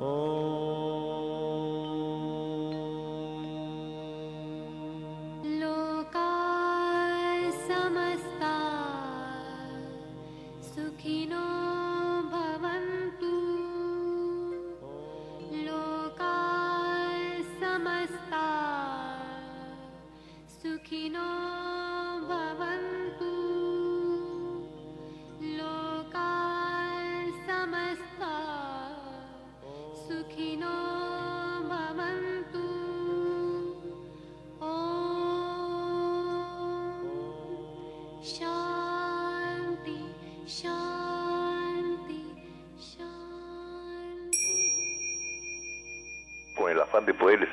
de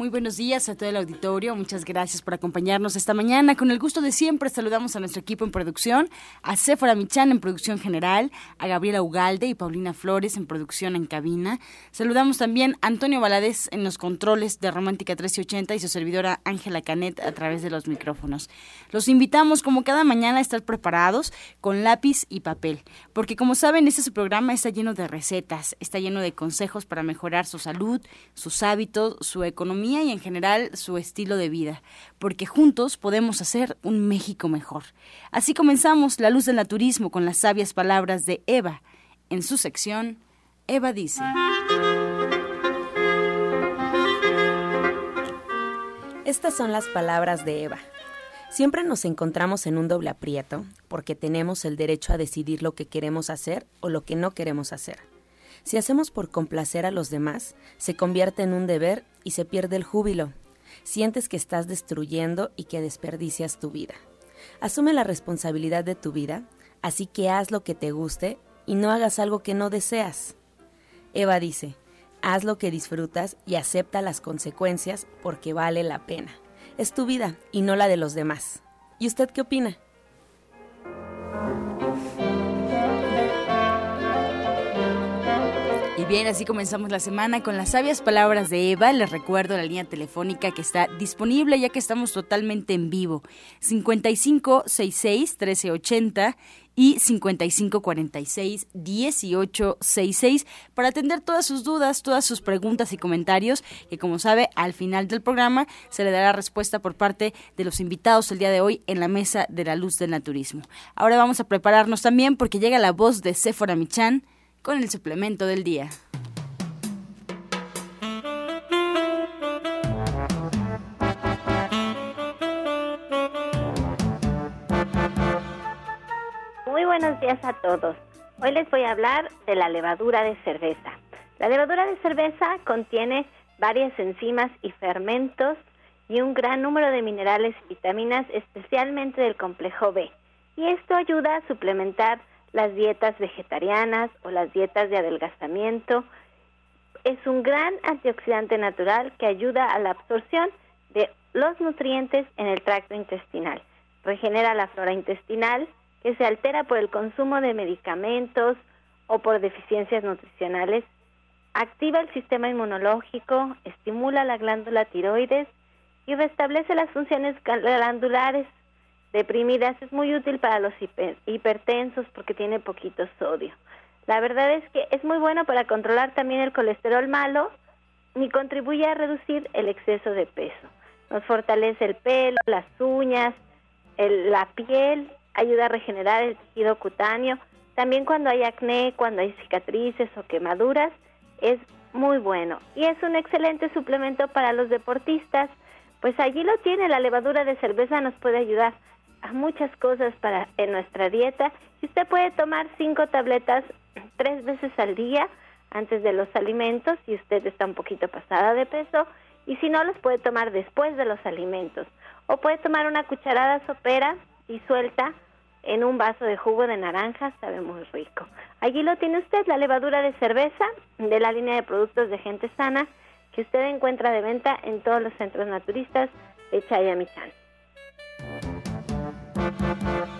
Muy buenos días a todo el auditorio. Muchas gracias por acompañarnos esta mañana. Con el gusto de siempre saludamos a nuestro equipo en producción, a Sephora Michan en producción general, a Gabriela Ugalde y Paulina Flores en producción en cabina. Saludamos también a Antonio Valadez en los controles de Romántica 1380 y su servidora Ángela Canet a través de los micrófonos. Los invitamos como cada mañana a estar preparados con lápiz y papel, porque como saben, este su programa está lleno de recetas, está lleno de consejos para mejorar su salud, sus hábitos, su economía y en general su estilo de vida, porque juntos podemos hacer un México mejor. Así comenzamos La Luz del Naturismo con las sabias palabras de Eva. En su sección, Eva dice. Estas son las palabras de Eva. Siempre nos encontramos en un doble aprieto porque tenemos el derecho a decidir lo que queremos hacer o lo que no queremos hacer. Si hacemos por complacer a los demás, se convierte en un deber y se pierde el júbilo. Sientes que estás destruyendo y que desperdicias tu vida. Asume la responsabilidad de tu vida, así que haz lo que te guste y no hagas algo que no deseas. Eva dice, haz lo que disfrutas y acepta las consecuencias porque vale la pena. Es tu vida y no la de los demás. ¿Y usted qué opina? Bien, así comenzamos la semana con las sabias palabras de Eva. Les recuerdo la línea telefónica que está disponible ya que estamos totalmente en vivo. 5566 1380 y 5546 1866 para atender todas sus dudas, todas sus preguntas y comentarios que como sabe al final del programa se le dará respuesta por parte de los invitados el día de hoy en la mesa de la luz del naturismo. Ahora vamos a prepararnos también porque llega la voz de Sephora Michan con el suplemento del día. Muy buenos días a todos. Hoy les voy a hablar de la levadura de cerveza. La levadura de cerveza contiene varias enzimas y fermentos y un gran número de minerales y vitaminas, especialmente del complejo B. Y esto ayuda a suplementar las dietas vegetarianas o las dietas de adelgazamiento. Es un gran antioxidante natural que ayuda a la absorción de los nutrientes en el tracto intestinal. Regenera la flora intestinal que se altera por el consumo de medicamentos o por deficiencias nutricionales. Activa el sistema inmunológico, estimula la glándula tiroides y restablece las funciones glandulares deprimidas es muy útil para los hipertensos porque tiene poquito sodio. La verdad es que es muy bueno para controlar también el colesterol malo y contribuye a reducir el exceso de peso. Nos fortalece el pelo, las uñas, la piel, ayuda a regenerar el tejido cutáneo. También cuando hay acné, cuando hay cicatrices o quemaduras, es muy bueno. Y es un excelente suplemento para los deportistas. Pues allí lo tiene, la levadura de cerveza nos puede ayudar a muchas cosas para en nuestra dieta usted puede tomar cinco tabletas tres veces al día antes de los alimentos si usted está un poquito pasada de peso y si no los puede tomar después de los alimentos o puede tomar una cucharada sopera y suelta en un vaso de jugo de naranja, sabe muy rico. Allí lo tiene usted, la levadura de cerveza de la línea de productos de gente sana que usted encuentra de venta en todos los centros naturistas de Chayamichán. Thank you.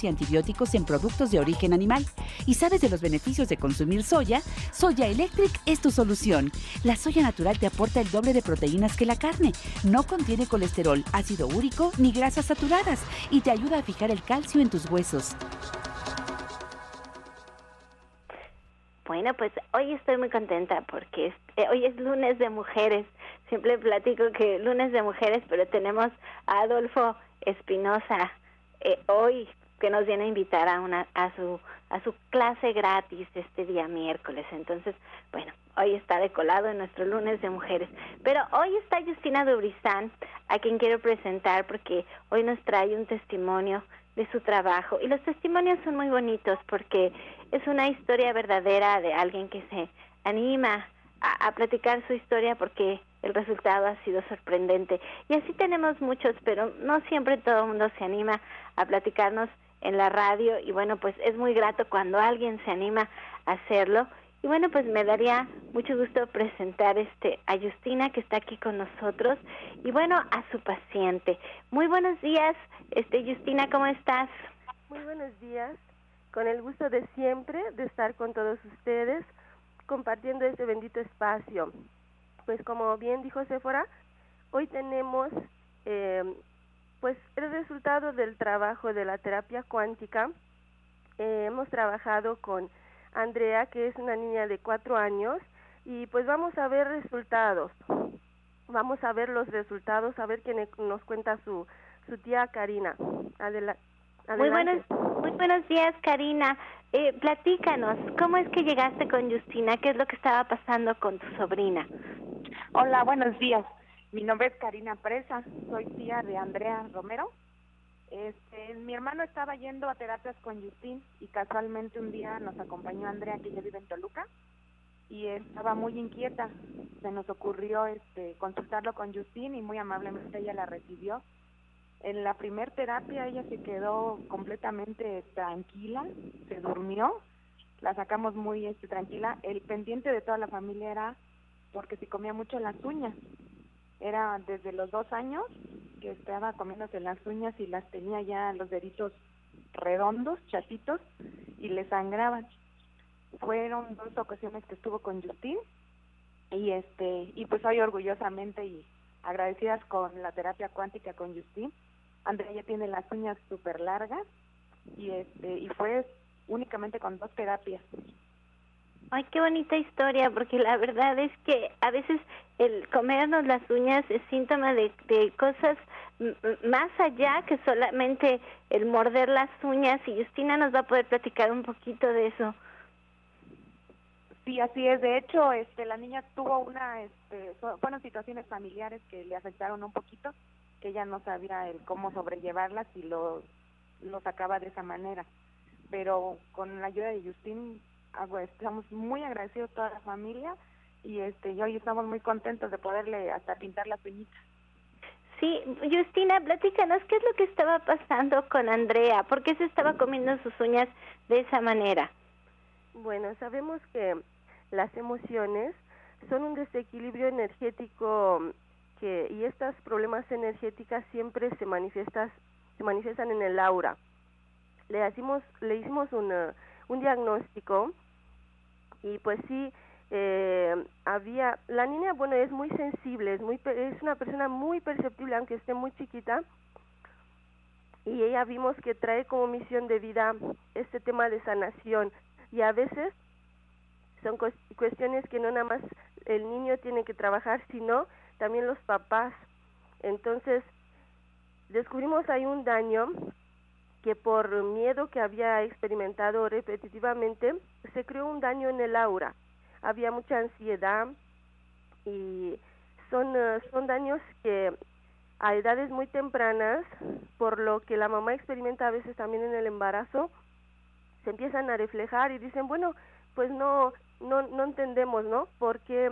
y antibióticos en productos de origen animal y sabes de los beneficios de consumir soya, Soya Electric es tu solución. La soya natural te aporta el doble de proteínas que la carne. No contiene colesterol, ácido úrico ni grasas saturadas y te ayuda a fijar el calcio en tus huesos. Bueno, pues hoy estoy muy contenta porque eh, hoy es lunes de mujeres. Siempre platico que lunes de mujeres, pero tenemos a Adolfo Espinosa eh, hoy que nos viene a invitar a una a su a su clase gratis este día miércoles. Entonces, bueno, hoy está decolado en nuestro lunes de mujeres. Pero hoy está Justina Dubrizán, a quien quiero presentar porque hoy nos trae un testimonio de su trabajo. Y los testimonios son muy bonitos porque es una historia verdadera de alguien que se anima a, platicar su historia porque el resultado ha sido sorprendente. Y así tenemos muchos, pero no siempre todo el mundo se anima a platicarnos en la radio y bueno, pues es muy grato cuando alguien se anima a hacerlo. Y bueno, pues me daría mucho gusto presentar este a Justina que está aquí con nosotros y bueno, a su paciente. Muy buenos días, este Justina, ¿cómo estás? Muy buenos días. Con el gusto de siempre de estar con todos ustedes compartiendo este bendito espacio. Pues como bien dijo Sephora, hoy tenemos eh, pues el resultado del trabajo de la terapia cuántica. Eh, hemos trabajado con Andrea, que es una niña de cuatro años, y pues vamos a ver resultados. Vamos a ver los resultados, a ver quién nos cuenta su, su tía Karina. Adela muy buenos, muy buenos días, Karina. Eh, platícanos, ¿cómo es que llegaste con Justina? ¿Qué es lo que estaba pasando con tu sobrina? Hola, buenos días. Mi nombre es Karina Presa, soy tía de Andrea Romero. Este, mi hermano estaba yendo a terapias con Justin y casualmente un día nos acompañó Andrea, que ya vive en Toluca, y estaba muy inquieta. Se nos ocurrió este, consultarlo con Justin y muy amablemente ella la recibió. En la primer terapia ella se quedó completamente tranquila, se durmió, la sacamos muy este, tranquila. El pendiente de toda la familia era porque se comía mucho las uñas era desde los dos años que estaba comiéndose las uñas y las tenía ya los deditos redondos, chatitos, y le sangraban. Fueron dos ocasiones que estuvo con Justin y este y pues hoy orgullosamente y agradecidas con la terapia cuántica con Justin. Andrea ya tiene las uñas súper largas y este y fue únicamente con dos terapias. Ay, qué bonita historia, porque la verdad es que a veces el comernos las uñas es síntoma de, de cosas más allá que solamente el morder las uñas y Justina nos va a poder platicar un poquito de eso. Sí, así es. De hecho, este, la niña tuvo una, este, fueron situaciones familiares que le afectaron un poquito, que ella no sabía el cómo sobrellevarlas y lo, lo sacaba de esa manera. Pero con la ayuda de Justin estamos muy agradecidos toda la familia y este y hoy estamos muy contentos de poderle hasta pintar las uñitas. Sí, Justina, platícanos qué es lo que estaba pasando con Andrea, por qué se estaba comiendo sus uñas de esa manera. Bueno, sabemos que las emociones son un desequilibrio energético que y estas problemas energéticas siempre se manifiestan se manifiestan en el aura. Le hicimos le hicimos una un diagnóstico y pues sí eh, había la niña bueno es muy sensible es muy es una persona muy perceptible aunque esté muy chiquita y ella vimos que trae como misión de vida este tema de sanación. Y a veces son cuestiones que no nada más el niño tiene que trabajar sino también los papás. Entonces descubrimos ahí un daño que por miedo que había experimentado repetitivamente, se creó un daño en el aura. Había mucha ansiedad y son, eh, son daños que a edades muy tempranas, por lo que la mamá experimenta a veces también en el embarazo, se empiezan a reflejar y dicen, bueno, pues no, no, no entendemos, ¿no? Porque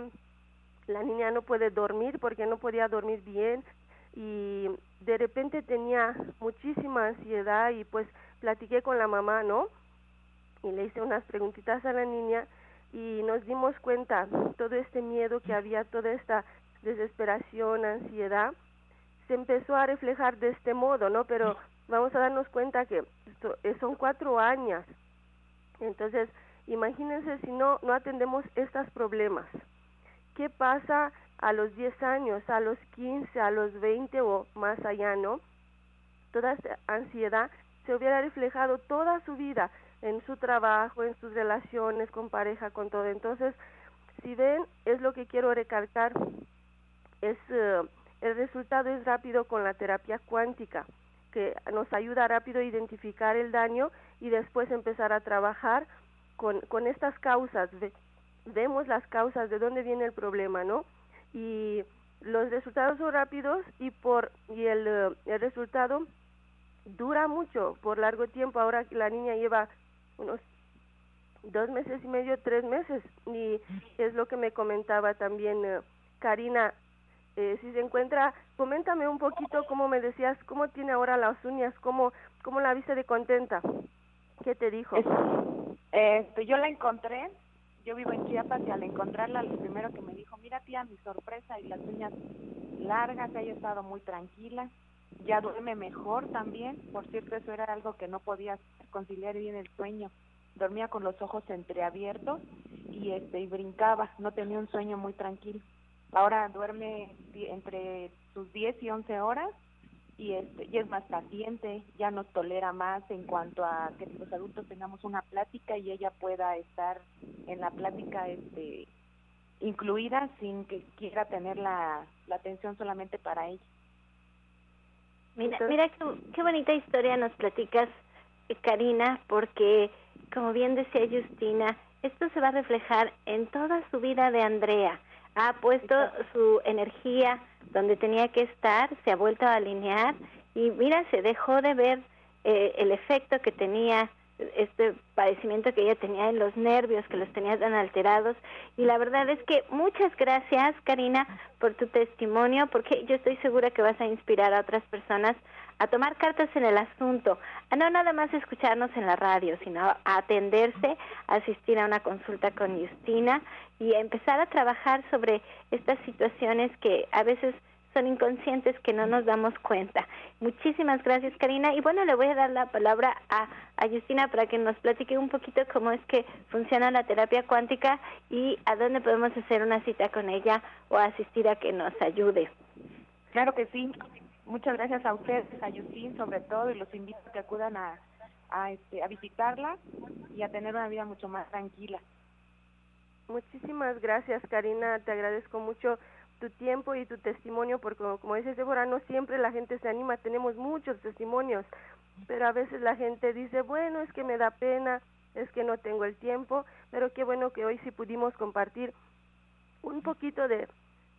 la niña no puede dormir, porque no podía dormir bien y de repente tenía muchísima ansiedad y pues platiqué con la mamá, ¿no? Y le hice unas preguntitas a la niña y nos dimos cuenta todo este miedo que había, toda esta desesperación, ansiedad, se empezó a reflejar de este modo, ¿no? Pero vamos a darnos cuenta que eh, son cuatro años. Entonces, imagínense si no, no atendemos estos problemas. ¿Qué pasa a los 10 años, a los 15, a los 20 o más allá, ¿no? Toda esta ansiedad se hubiera reflejado toda su vida en su trabajo, en sus relaciones con pareja, con todo. Entonces, si ven, es lo que quiero recalcar, es eh, el resultado es rápido con la terapia cuántica, que nos ayuda rápido a identificar el daño y después empezar a trabajar con, con estas causas. Vemos las causas de dónde viene el problema, ¿no? Y los resultados son rápidos y por y el, eh, el resultado dura mucho por largo tiempo. Ahora la niña lleva unos dos meses y medio, tres meses. Y es lo que me comentaba también eh, Karina. Eh, si se encuentra, coméntame un poquito cómo me decías, cómo tiene ahora las uñas, cómo, cómo la viste de contenta. ¿Qué te dijo? Este, yo la encontré, yo vivo en Chiapas y al encontrarla, lo primero que me dijo, mira tía, mi sorpresa y las uñas largas, haya estado muy tranquila, ya duerme mejor también, por cierto eso era algo que no podía conciliar bien el sueño, dormía con los ojos entreabiertos y este y brincaba, no tenía un sueño muy tranquilo. Ahora duerme entre sus 10 y 11 horas y este y es más paciente, ya nos tolera más en cuanto a que los adultos tengamos una plática y ella pueda estar en la plática este incluida sin que quiera tener la, la atención solamente para ella. Mira, mira qué, qué bonita historia nos platicas, Karina, porque como bien decía Justina, esto se va a reflejar en toda su vida de Andrea. Ha puesto su energía donde tenía que estar, se ha vuelto a alinear y mira, se dejó de ver eh, el efecto que tenía este padecimiento que ella tenía en los nervios, que los tenía tan alterados. Y la verdad es que muchas gracias, Karina, por tu testimonio, porque yo estoy segura que vas a inspirar a otras personas a tomar cartas en el asunto, a no nada más escucharnos en la radio, sino a atenderse, a asistir a una consulta con Justina y a empezar a trabajar sobre estas situaciones que a veces son inconscientes que no nos damos cuenta. Muchísimas gracias, Karina. Y bueno, le voy a dar la palabra a, a Justina para que nos platique un poquito cómo es que funciona la terapia cuántica y a dónde podemos hacer una cita con ella o asistir a que nos ayude. Claro que sí. Muchas gracias a ustedes, a Justin sobre todo, y los invito a que acudan a, a, este, a visitarla y a tener una vida mucho más tranquila. Muchísimas gracias, Karina. Te agradezco mucho tu tiempo y tu testimonio, porque como, dices Débora, no siempre la gente se anima, tenemos muchos testimonios, pero a veces la gente dice, bueno, es que me da pena, es que no tengo el tiempo, pero qué bueno que hoy sí pudimos compartir un poquito de,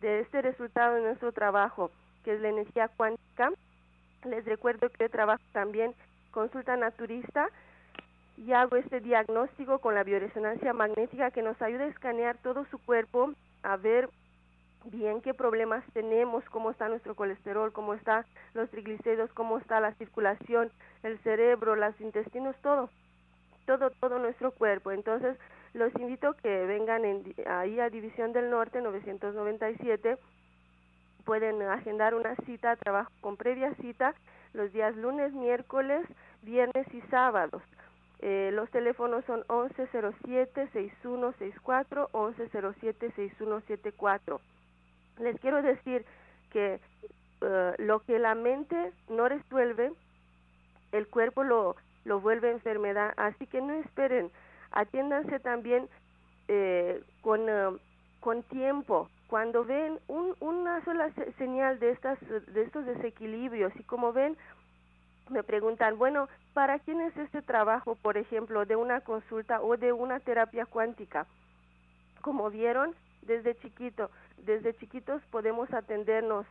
de este resultado de nuestro trabajo, que es la energía cuántica. Les recuerdo que trabajo también consulta naturista y hago este diagnóstico con la bioresonancia magnética que nos ayuda a escanear todo su cuerpo, a ver bien qué problemas tenemos, cómo está nuestro colesterol, cómo están los triglicéridos, cómo está la circulación, el cerebro, los intestinos, todo, todo, todo nuestro cuerpo. Entonces, los invito que vengan en, ahí a División del Norte 997, pueden agendar una cita, trabajo con previa cita, los días lunes, miércoles, viernes y sábados. Eh, los teléfonos son 1107-6164, 1107-6174 les quiero decir que eh, lo que la mente no resuelve, el cuerpo lo, lo vuelve enfermedad. Así que no esperen, atiéndanse también eh, con, eh, con tiempo. Cuando ven un, una sola señal de, estas, de estos desequilibrios y como ven, me preguntan, bueno, ¿para quién es este trabajo, por ejemplo, de una consulta o de una terapia cuántica? Como vieron, desde chiquito, desde chiquitos podemos atendernos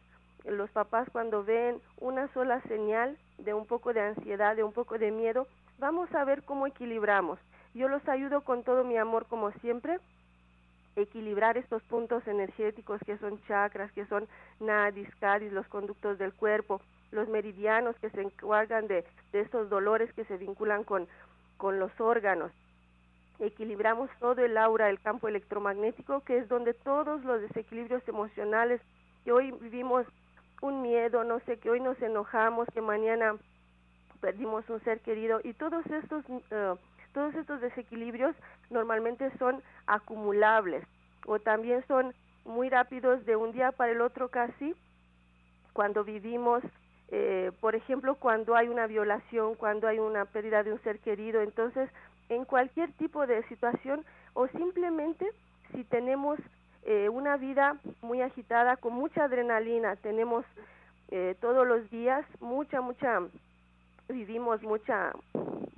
los papás cuando ven una sola señal de un poco de ansiedad, de un poco de miedo, vamos a ver cómo equilibramos. Yo los ayudo con todo mi amor como siempre, equilibrar estos puntos energéticos que son chakras, que son nadis, cadis, los conductos del cuerpo, los meridianos que se encargan de, de estos dolores que se vinculan con, con los órganos. Equilibramos todo el aura, el campo electromagnético, que es donde todos los desequilibrios emocionales que hoy vivimos un miedo, no sé, que hoy nos enojamos, que mañana perdimos un ser querido y todos estos uh, todos estos desequilibrios normalmente son acumulables o también son muy rápidos de un día para el otro casi cuando vivimos eh, por ejemplo cuando hay una violación cuando hay una pérdida de un ser querido. Entonces en cualquier tipo de situación o simplemente si tenemos eh, una vida muy agitada con mucha adrenalina tenemos eh, todos los días mucha mucha vivimos mucha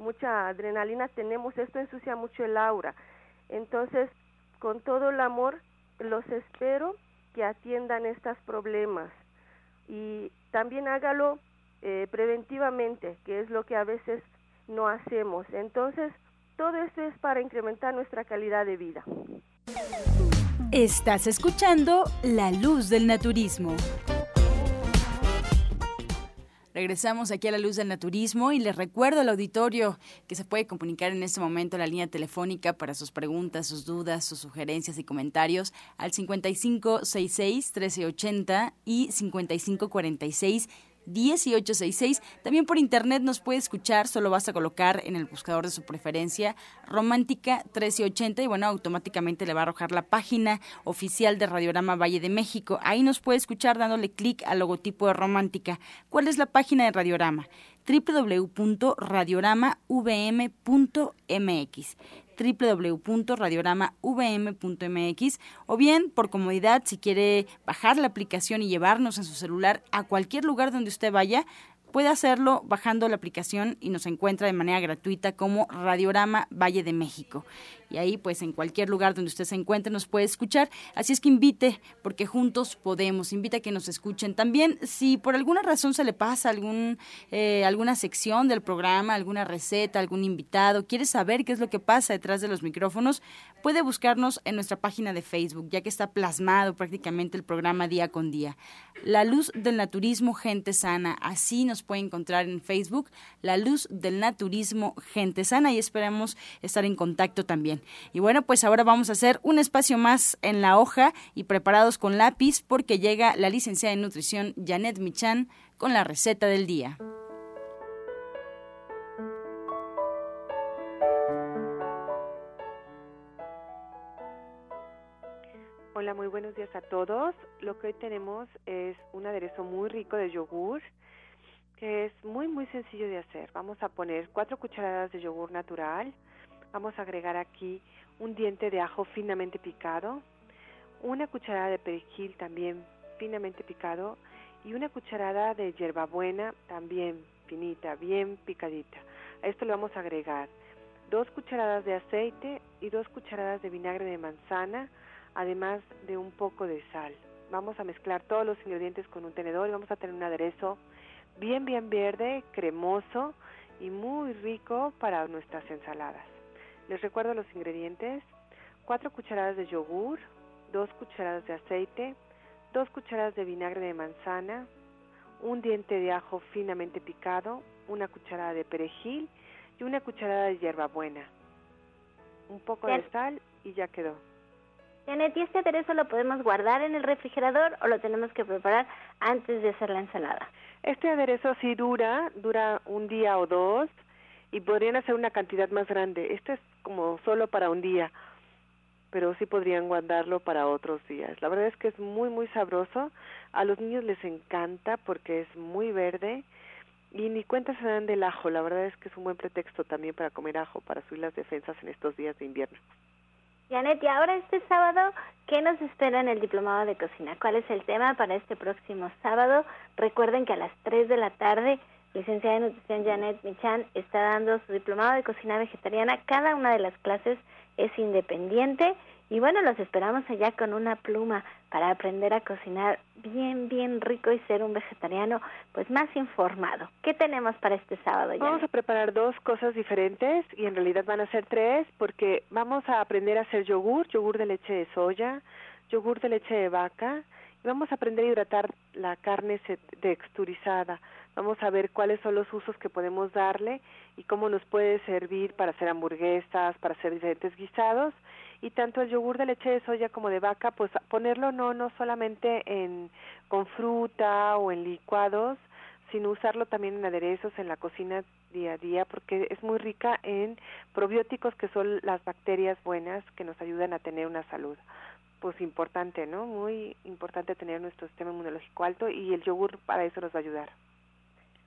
mucha adrenalina tenemos, esto ensucia mucho el aura. Entonces, con todo el amor, los espero que atiendan estos problemas y también hágalo eh, preventivamente, que es lo que a veces no hacemos. Entonces, todo esto es para incrementar nuestra calidad de vida. Estás escuchando La Luz del Naturismo. Regresamos aquí a la luz del naturismo y les recuerdo al auditorio que se puede comunicar en este momento la línea telefónica para sus preguntas, sus dudas, sus sugerencias y comentarios al 5566-1380 y 5546 1866. También por internet nos puede escuchar, solo basta colocar en el buscador de su preferencia Romántica 1380 y bueno, automáticamente le va a arrojar la página oficial de Radiorama Valle de México. Ahí nos puede escuchar dándole clic al logotipo de Romántica. ¿Cuál es la página de Radiorama? www.radioramavm.mx www.radioramavm.mx o bien por comodidad si quiere bajar la aplicación y llevarnos en su celular a cualquier lugar donde usted vaya, puede hacerlo bajando la aplicación y nos encuentra de manera gratuita como Radiorama Valle de México y ahí pues en cualquier lugar donde usted se encuentre nos puede escuchar. Así es que invite, porque juntos podemos, invita a que nos escuchen. También si por alguna razón se le pasa eh, alguna sección del programa, alguna receta, algún invitado, quiere saber qué es lo que pasa detrás de los micrófonos, puede buscarnos en nuestra página de Facebook, ya que está plasmado prácticamente el programa día con día. La luz del naturismo, gente sana, así nos puede encontrar en Facebook, la luz del naturismo, gente sana, y esperamos estar en contacto también. Y bueno, pues ahora vamos a hacer un espacio más en la hoja y preparados con lápiz porque llega la licenciada en nutrición Janet Michan con la receta del día. Hola, muy buenos días a todos. Lo que hoy tenemos es un aderezo muy rico de yogur es muy muy sencillo de hacer. Vamos a poner cuatro cucharadas de yogur natural, Vamos a agregar aquí un diente de ajo finamente picado, una cucharada de perejil también finamente picado y una cucharada de hierbabuena también finita, bien picadita. A esto le vamos a agregar dos cucharadas de aceite y dos cucharadas de vinagre de manzana, además de un poco de sal. Vamos a mezclar todos los ingredientes con un tenedor y vamos a tener un aderezo bien, bien verde, cremoso y muy rico para nuestras ensaladas. Les recuerdo los ingredientes. 4 cucharadas de yogur, 2 cucharadas de aceite, 2 cucharadas de vinagre de manzana, un diente de ajo finamente picado, una cucharada de perejil y una cucharada de hierbabuena. Un poco de sal y ya quedó. Janet, ¿y este aderezo lo podemos guardar en el refrigerador o lo tenemos que preparar antes de hacer la ensalada? Este aderezo sí dura, dura un día o dos y podrían hacer una cantidad más grande. Este es como solo para un día, pero sí podrían guardarlo para otros días. La verdad es que es muy, muy sabroso. A los niños les encanta porque es muy verde y ni cuenta se dan del ajo. La verdad es que es un buen pretexto también para comer ajo, para subir las defensas en estos días de invierno. Janet, y ahora este sábado, ¿qué nos espera en el Diplomado de Cocina? ¿Cuál es el tema para este próximo sábado? Recuerden que a las 3 de la tarde licenciada en nutrición Janet Michan está dando su diplomado de cocina vegetariana. Cada una de las clases es independiente Y bueno, los esperamos allá con una pluma para aprender a cocinar bien, bien rico y ser un vegetariano pues más informado. ¿Qué tenemos para este sábado? Vamos a preparar dos cosas diferentes y en realidad van a ser tres porque vamos a aprender a hacer yogur, yogur de leche de soya, yogur de leche de vaca y vamos a aprender a hidratar la carne texturizada. Vamos a ver cuáles son los usos que podemos darle y cómo nos puede servir para hacer hamburguesas, para hacer diferentes guisados y tanto el yogur de leche de soya como de vaca, pues ponerlo no no solamente en con fruta o en licuados, sino usarlo también en aderezos en la cocina día a día porque es muy rica en probióticos que son las bacterias buenas que nos ayudan a tener una salud. Pues importante, ¿no? Muy importante tener nuestro sistema inmunológico alto y el yogur para eso nos va a ayudar.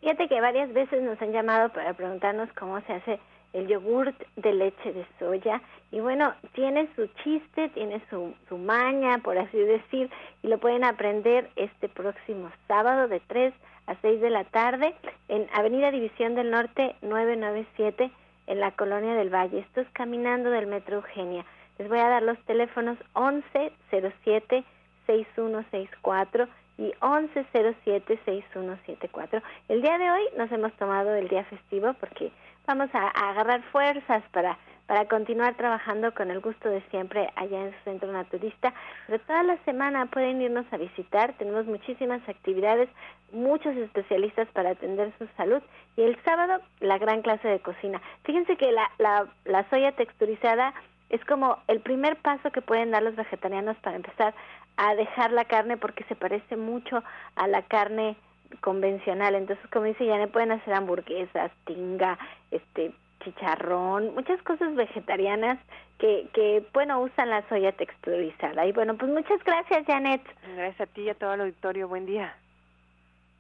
Fíjate que varias veces nos han llamado para preguntarnos cómo se hace el yogurt de leche de soya y bueno, tiene su chiste, tiene su, maña, por así decir, y lo pueden aprender este próximo sábado de 3 a 6 de la tarde en Avenida División del Norte 997 en la Colonia del Valle. Esto es caminando del Metro Eugenia. Les voy a dar los teléfonos 1107 6164 y 1107-6174. El día de hoy nos hemos tomado el día festivo porque vamos a, agarrar fuerzas para, para continuar trabajando con el gusto de siempre allá en su centro naturista. Pero toda la semana pueden irnos a visitar, tenemos muchísimas actividades, muchos especialistas para atender su salud y el sábado la gran clase de cocina. Fíjense que la, la, la soya texturizada es como el primer paso que pueden dar los vegetarianos para empezar a dejar la carne porque se parece mucho a la carne convencional. Entonces, como dice ya pueden hacer hamburguesas, tinga, este chicharrón, muchas cosas vegetarianas que, que, bueno, usan la soya texturizada. Y bueno, pues muchas gracias, Janet. Gracias a ti y a todo el auditorio. Buen día.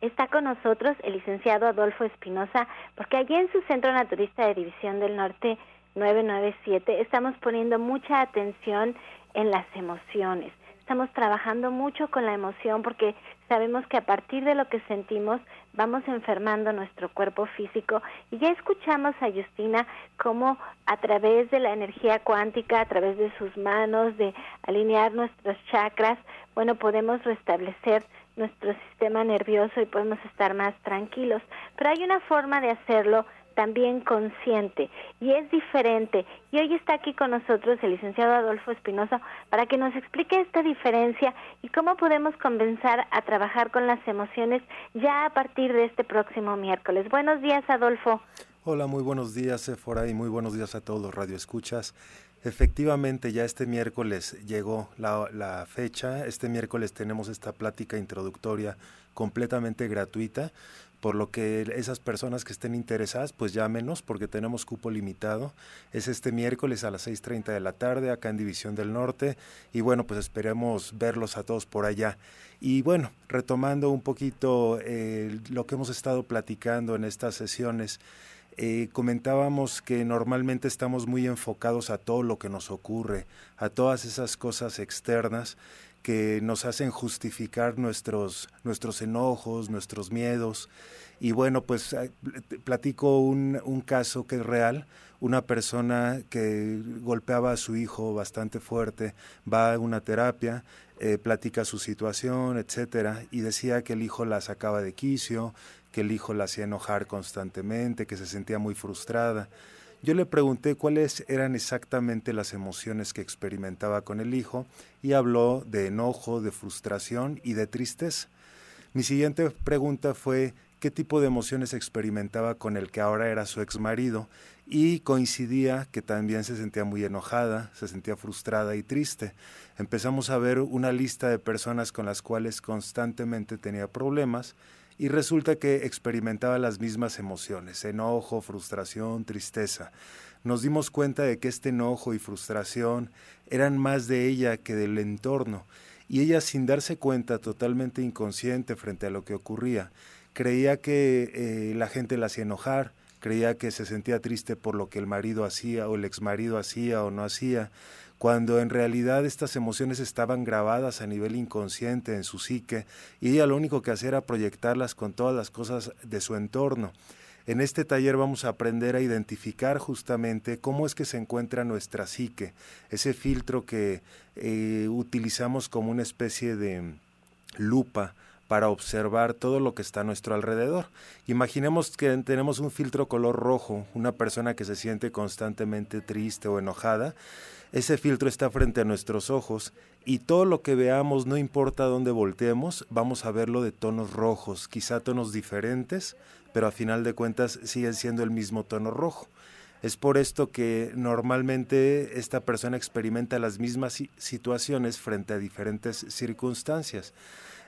está con nosotros el licenciado Adolfo Espinosa, porque allí en su Centro Naturista de División del Norte 997 estamos poniendo mucha atención en las emociones. Estamos trabajando mucho con la emoción porque sabemos que a partir de lo que sentimos vamos enfermando nuestro cuerpo físico y ya escuchamos a Justina cómo a través de la energía cuántica, a través de sus manos, de alinear nuestros chakras, bueno, podemos restablecer nuestro sistema nervioso y podemos estar más tranquilos. Pero hay una forma de hacerlo también consciente y es diferente. Y hoy está aquí con nosotros el licenciado Adolfo Espinosa para que nos explique esta diferencia y cómo podemos comenzar a trabajar con las emociones ya a partir de este próximo miércoles. Buenos días, Adolfo. Hola, muy buenos días, Sephora, y muy buenos días a todos los radioescuchas. Efectivamente, ya este miércoles llegó la, fecha. Este miércoles tenemos esta plática introductoria completamente gratuita, por lo que esas personas que estén interesadas, pues llámenos porque tenemos cupo limitado. Es este miércoles a las 6.30 de la tarde acá en División del Norte y bueno, pues esperemos verlos a todos por allá. Y bueno, retomando un poquito eh, lo que hemos estado platicando en estas sesiones, eh, comentábamos que normalmente estamos muy enfocados a todo lo que nos ocurre, a todas esas cosas externas que nos hacen justificar nuestros, nuestros enojos, nuestros miedos. Y bueno, pues eh, platico un, un caso que es real, una persona que golpeaba a su hijo bastante fuerte, va a una terapia, eh, platica su situación, etcétera, y decía que el hijo la sacaba de quicio, que el hijo la hacía enojar constantemente, que se sentía muy frustrada. Yo le pregunté cuáles eran exactamente las emociones que experimentaba con el hijo y habló de enojo, de frustración y de tristeza. Mi siguiente pregunta fue qué tipo de emociones experimentaba con el que ahora era su ex marido y coincidía que también se sentía muy enojada, se sentía frustrada y triste. Empezamos a ver una lista de personas con las cuales constantemente tenía problemas y resulta que experimentaba las mismas emociones, enojo, frustración, tristeza. Nos dimos cuenta de que este enojo y frustración eran más de ella que del entorno y ella sin darse cuenta, totalmente inconsciente frente a lo que ocurría, creía que eh, la gente la hacía enojar, creía que se sentía triste por lo que el marido hacía o el exmarido hacía o no hacía, cuando en realidad estas emociones estaban grabadas a nivel inconsciente en su psique y ella lo único que hacía era proyectarlas con todas las cosas de su entorno. En este taller vamos a aprender a identificar justamente cómo es que se encuentra nuestra psique, ese filtro que eh, utilizamos como una especie de lupa para observar todo lo que está a nuestro alrededor. Imaginemos que tenemos un filtro color rojo, una persona que se siente constantemente triste o enojada, ese filtro está frente a nuestros ojos y todo lo que veamos, no importa dónde volteemos, vamos a verlo de tonos rojos, quizá tonos diferentes, pero a final de cuentas siguen siendo el mismo tono rojo. Es por esto que normalmente esta persona experimenta las mismas situaciones frente a diferentes circunstancias.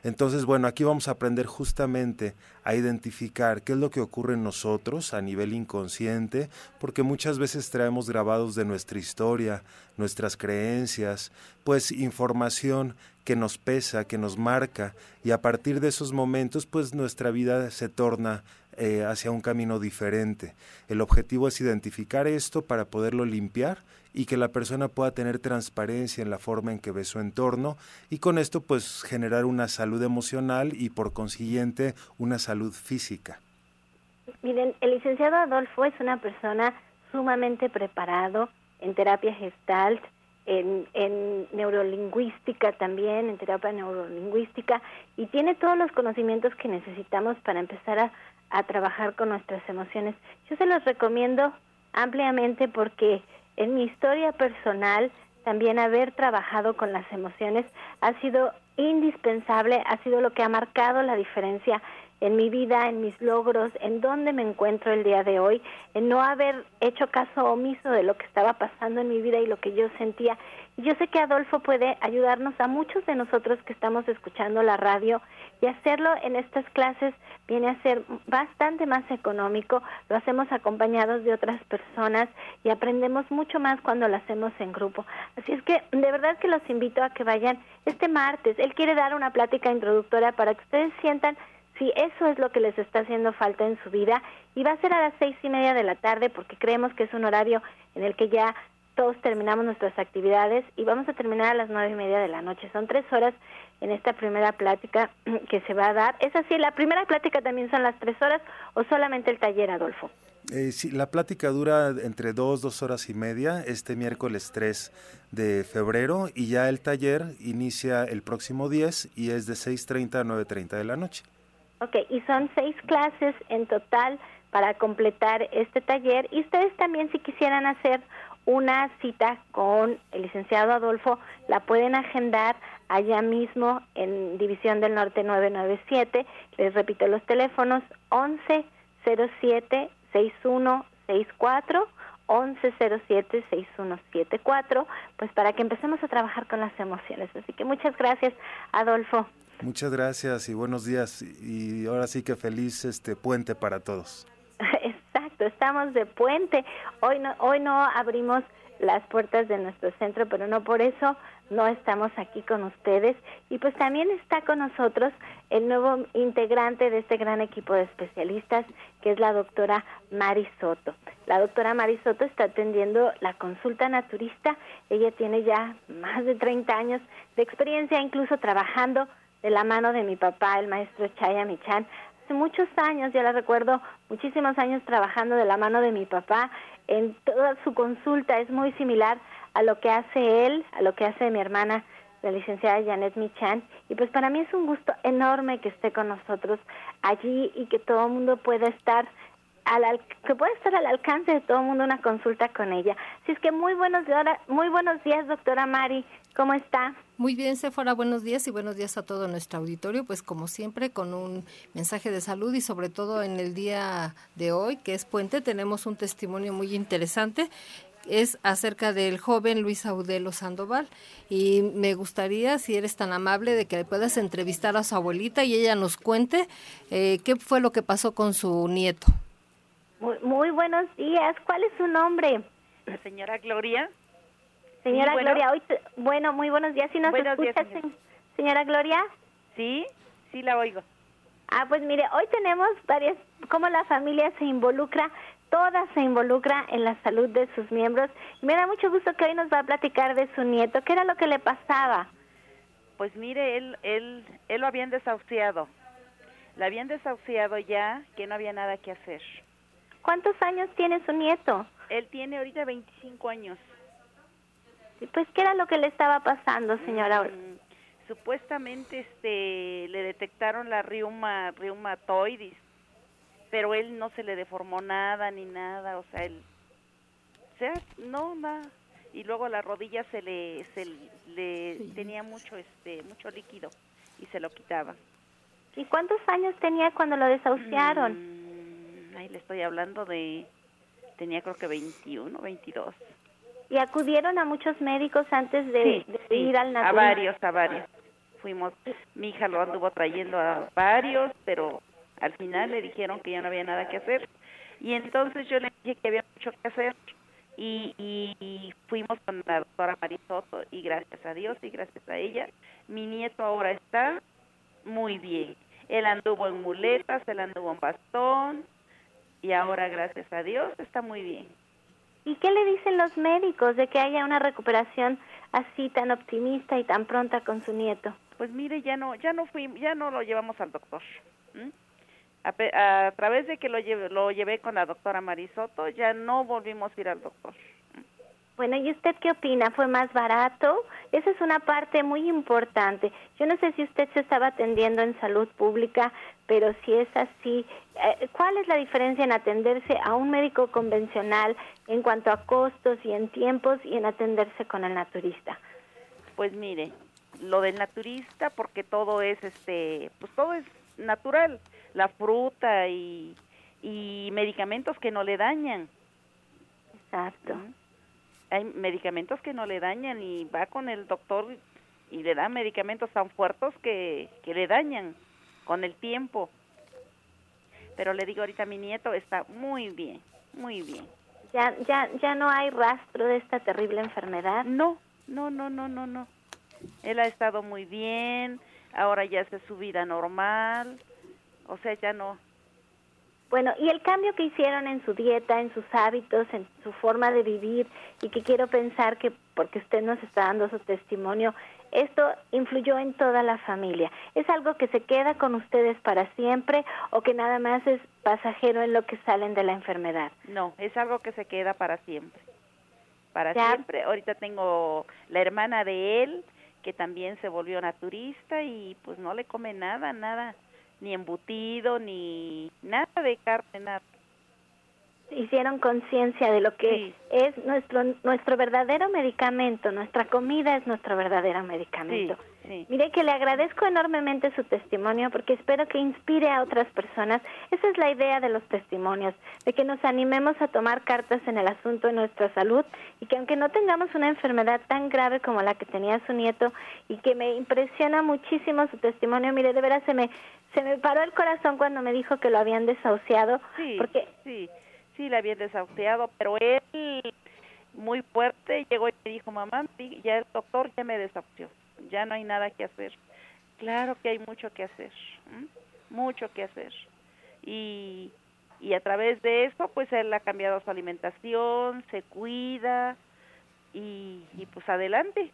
Entonces, bueno, aquí vamos a aprender justamente a identificar qué es lo que ocurre en nosotros a nivel inconsciente, porque muchas veces traemos grabados de nuestra historia, nuestras creencias, pues información que nos pesa, que nos marca, y a partir de esos momentos, pues nuestra vida se torna eh, hacia un camino diferente. El objetivo es identificar esto para poderlo limpiar y que la persona pueda tener transparencia en la forma en que ve su entorno y con esto pues generar una salud emocional y por consiguiente una salud física. Miren, el licenciado Adolfo es una persona sumamente preparado en terapia gestalt, en, en, neurolingüística también, en terapia neurolingüística, y tiene todos los conocimientos que necesitamos para empezar a, a trabajar con nuestras emociones. Yo se los recomiendo ampliamente porque en mi historia personal, también haber trabajado con las emociones ha sido indispensable, ha sido lo que ha marcado la diferencia en mi vida, en mis logros, en dónde me encuentro el día de hoy, en no haber hecho caso omiso de lo que estaba pasando en mi vida y lo que yo sentía. Yo sé que Adolfo puede ayudarnos a muchos de nosotros que estamos escuchando la radio y hacerlo en estas clases viene a ser bastante más económico, lo hacemos acompañados de otras personas y aprendemos mucho más cuando lo hacemos en grupo. Así es que de verdad que los invito a que vayan este martes. Él quiere dar una plática introductoria para que ustedes sientan si eso es lo que les está haciendo falta en su vida y va a ser a las seis y media de la tarde porque creemos que es un horario en el que ya todos terminamos nuestras actividades y vamos a terminar a las nueve y media de la noche. Son tres horas en esta primera plática que se va a dar. ¿Es así? ¿La primera plática también son las tres horas o solamente el taller, Adolfo? Eh, sí, la plática dura entre dos, dos horas y media, este miércoles 3 de febrero, y ya el taller inicia el próximo 10 y es de 6.30 a 9.30 de la noche. Ok, y son seis clases en total para completar este taller. Y ustedes también, si quisieran hacer una cita con el licenciado Adolfo, la pueden agendar allá mismo en División del Norte 997. Les repito los teléfonos 1107 6164 1107 6174, pues para que empecemos a trabajar con las emociones. Así que muchas gracias, Adolfo. Muchas gracias y buenos días y ahora sí que feliz este puente para todos. Exacto, estamos de puente. Hoy no hoy no abrimos las puertas de nuestro centro, pero no por eso no estamos aquí con ustedes. Y pues también está con nosotros el nuevo integrante de este gran equipo de especialistas, que es la doctora Mari Soto. La doctora Mari Soto está atendiendo la consulta naturista. Ella tiene ya más de 30 años de experiencia, incluso trabajando de la mano de mi papá, el maestro Chaya Michan. Hace muchos años, ya la recuerdo, muchísimos años trabajando de la mano de mi papá en toda su consulta. Es muy similar a lo que hace él, a lo que hace mi hermana, la licenciada Janet Michan. Y pues para mí es un gusto enorme que esté con nosotros allí y que todo el mundo pueda estar al, que pueda estar al alcance de todo el mundo una consulta con ella. Así es que muy buenos, muy buenos días, doctora Mari. ¿Cómo está? Muy bien, Sephora, buenos días y buenos días a todo nuestro auditorio. Pues como siempre, con un mensaje de salud y sobre todo en el día de hoy, que es puente, tenemos un testimonio muy interesante es acerca del joven Luis Audelo Sandoval y me gustaría, si eres tan amable, de que puedas entrevistar a su abuelita y ella nos cuente eh, qué fue lo que pasó con su nieto. Muy, buenos días. ¿Cuál es su nombre? La señora Gloria. Señora Gloria, hoy bueno, muy buenos días. Si nos escuchas Señora Gloria. Sí, sí la oigo. Ah, pues mire, hoy tenemos varias, cómo la familia se involucra, toda se involucra en la salud de sus miembros. Me da mucho gusto que hoy nos va a platicar de su nieto. ¿Qué era lo que le pasaba? Pues mire, él, él, él lo habían desahuciado. La habían desahuciado ya, que no había nada que hacer. ¿Cuántos años tiene su nieto? Él tiene ahorita 25 años. Pues, ¿qué era lo que le estaba pasando, señora? Mm, supuestamente este le detectaron la riuma reumatoidis pero él no se le deformó nada ni nada o sea él o sea no nada y luego la rodilla se le se le tenía mucho este mucho líquido y se lo quitaba y cuántos años tenía cuando lo desahuciaron mm, ahí le estoy hablando de tenía creo que 21 22 y acudieron a muchos médicos antes de, ir al natural. A varios, a varios. Fuimos, mi hija lo anduvo trayendo a varios, pero al final le dijeron que ya no había nada que hacer. Y entonces yo le dije que había mucho que hacer y, y, fuimos con la doctora Marisoto y gracias a Dios y gracias a ella, mi nieto ahora está muy bien. Él anduvo en muletas, él anduvo en bastón y ahora gracias a Dios está muy bien. ¿Y qué le dicen los médicos de que haya una recuperación así tan optimista y tan pronta con su nieto? Pues mire, ya no, ya no fui, ya no lo llevamos al doctor. A, a, través de que lo, lleve, lo llevé con la doctora Marisoto, ya no volvimos a ir al doctor. Bueno, ¿y usted qué opina? ¿Fue más barato? Esa es una parte muy importante. Yo no sé si usted se estaba atendiendo en salud pública, pero si es así, eh, ¿cuál es la diferencia en atenderse a un médico convencional en cuanto a costos y en tiempos y en atenderse con el naturista? Pues mire, lo del naturista porque todo es este, pues todo es natural, la fruta y, y medicamentos que no le dañan. Exacto hay medicamentos que no le dañan y va con el doctor y le da medicamentos tan fuertes que, que le dañan con el tiempo. Pero le digo ahorita mi nieto está muy bien, muy bien. Ya, ya, ya no hay rastro de esta terrible enfermedad. No, no, no, no, no, no. Él ha estado muy bien, ahora ya hace su vida normal, o sea, ya no, bueno, y el cambio que hicieron en su dieta, en sus hábitos, en su forma de vivir, y que quiero pensar que, porque usted nos está dando su testimonio, esto influyó en toda la familia. ¿Es algo que se queda con ustedes para siempre o que nada más es pasajero en lo que salen de la enfermedad? No, es algo que se queda para siempre. Para siempre. Ahorita tengo la hermana de él, que también se volvió naturista y pues no le come nada, nada ni embutido, ni nada de carne, nada. Hicieron conciencia de lo que es nuestro nuestro verdadero medicamento, nuestra comida es nuestro verdadero medicamento. Mire que le agradezco enormemente su testimonio porque espero que inspire a otras personas. Esa es la idea de los testimonios, de que nos animemos a tomar cartas en el asunto de nuestra salud y que aunque no tengamos una enfermedad tan grave como la que tenía su nieto y que me impresiona muchísimo su testimonio, mire, de veras se me se me paró el corazón cuando me dijo que lo habían desahuciado sí, porque sí, sí, la habían desahuciado, pero él muy fuerte llegó y me dijo, "Mamá, ya el doctor ya me desahució." ya no hay nada que hacer. Claro que hay mucho que hacer, mucho que hacer. Y, y a través de eso, pues él ha cambiado su alimentación, se cuida y, y pues adelante.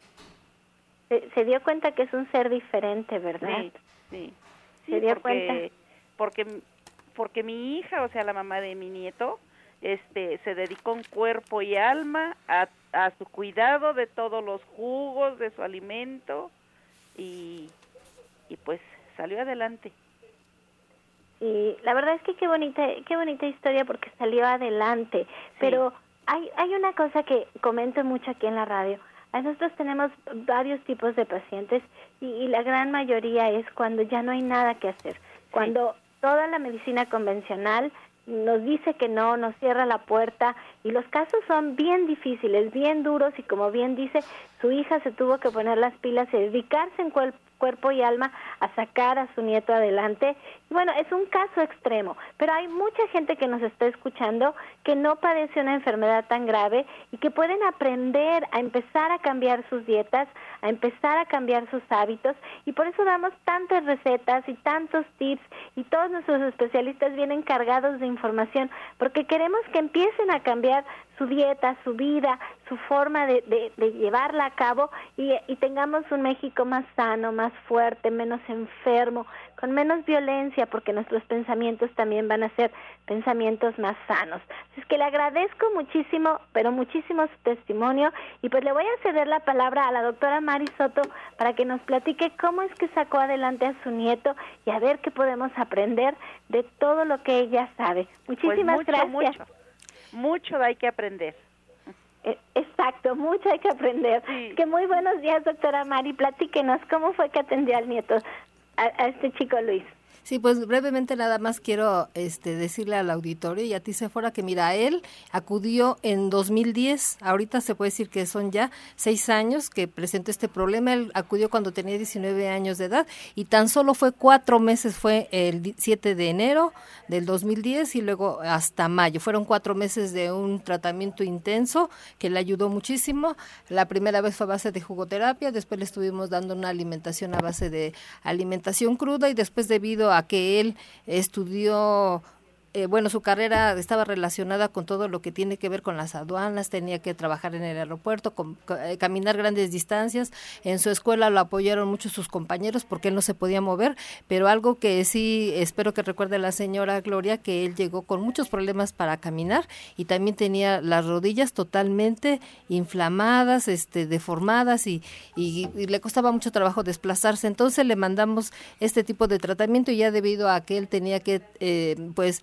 Se, dio cuenta que es un ser diferente, ¿verdad? Sí, sí. Se dio porque, cuenta. Porque, porque mi hija, o sea, la mamá de mi nieto, este se dedicó en cuerpo y alma a, a su cuidado de todos los jugos de su alimento y, y pues salió adelante. Y la verdad es que qué bonita qué bonita historia porque salió adelante. Pero hay hay una cosa que comento mucho aquí en la radio nosotros tenemos varios tipos de pacientes y, y, la gran mayoría es cuando ya no hay nada que hacer cuando toda la medicina convencional nos dice que no, nos cierra la puerta y los casos son bien difíciles, bien duros y como bien dice, su hija se tuvo que poner las pilas y dedicarse en cuerpo y alma a sacar a su nieto adelante. Bueno, es un caso extremo, pero hay mucha gente que nos está escuchando que no padece una enfermedad tan grave y que pueden aprender a empezar a cambiar sus dietas, a empezar a cambiar sus hábitos. Y por eso damos tantas recetas y tantos tips y todos nuestros especialistas vienen cargados de información porque queremos que empiecen a cambiar su dieta, su vida, su forma de, de, llevarla a cabo y, y, tengamos un México más sano, más fuerte, menos enfermo, con menos violencia, porque nuestros pensamientos también van a ser pensamientos más sanos. Así es que le agradezco muchísimo, pero muchísimo su testimonio y pues le voy a ceder la palabra a la doctora Mari Soto para que nos platique cómo es que sacó adelante a su nieto y a ver qué podemos aprender de todo lo que ella sabe. Pues Muchísimas gracias mucho hay que aprender. Eh, exacto, mucho hay que aprender. Que muy buenos días, doctora Mari. Platíquenos cómo fue que atendió al nieto, a este chico Luis. Sí, pues brevemente nada más quiero este, decirle al auditorio y a ti, Sephora, que mira, él acudió en 2010, ahorita se puede decir que son ya seis años que presentó este problema, él acudió cuando tenía 19 años de edad y tan solo fue cuatro meses, fue el 7 de enero del 2010 y luego hasta mayo, fueron cuatro meses de un tratamiento intenso que le ayudó muchísimo, la primera vez fue a base de jugoterapia, después le estuvimos dando una alimentación a base de alimentación cruda y después debido a que él estudió eh, bueno, su carrera estaba relacionada con todo lo que tiene que ver con las aduanas, tenía que trabajar en el aeropuerto, eh, caminar grandes distancias. En su escuela lo apoyaron mucho sus compañeros porque él no se podía mover, pero algo que sí espero que recuerde la señora Gloria, que él llegó con muchos problemas para caminar y también tenía las rodillas totalmente inflamadas, este, deformadas y, y, le costaba mucho trabajo desplazarse. Entonces le mandamos este tipo de tratamiento y ya debido a que él tenía que, eh, pues,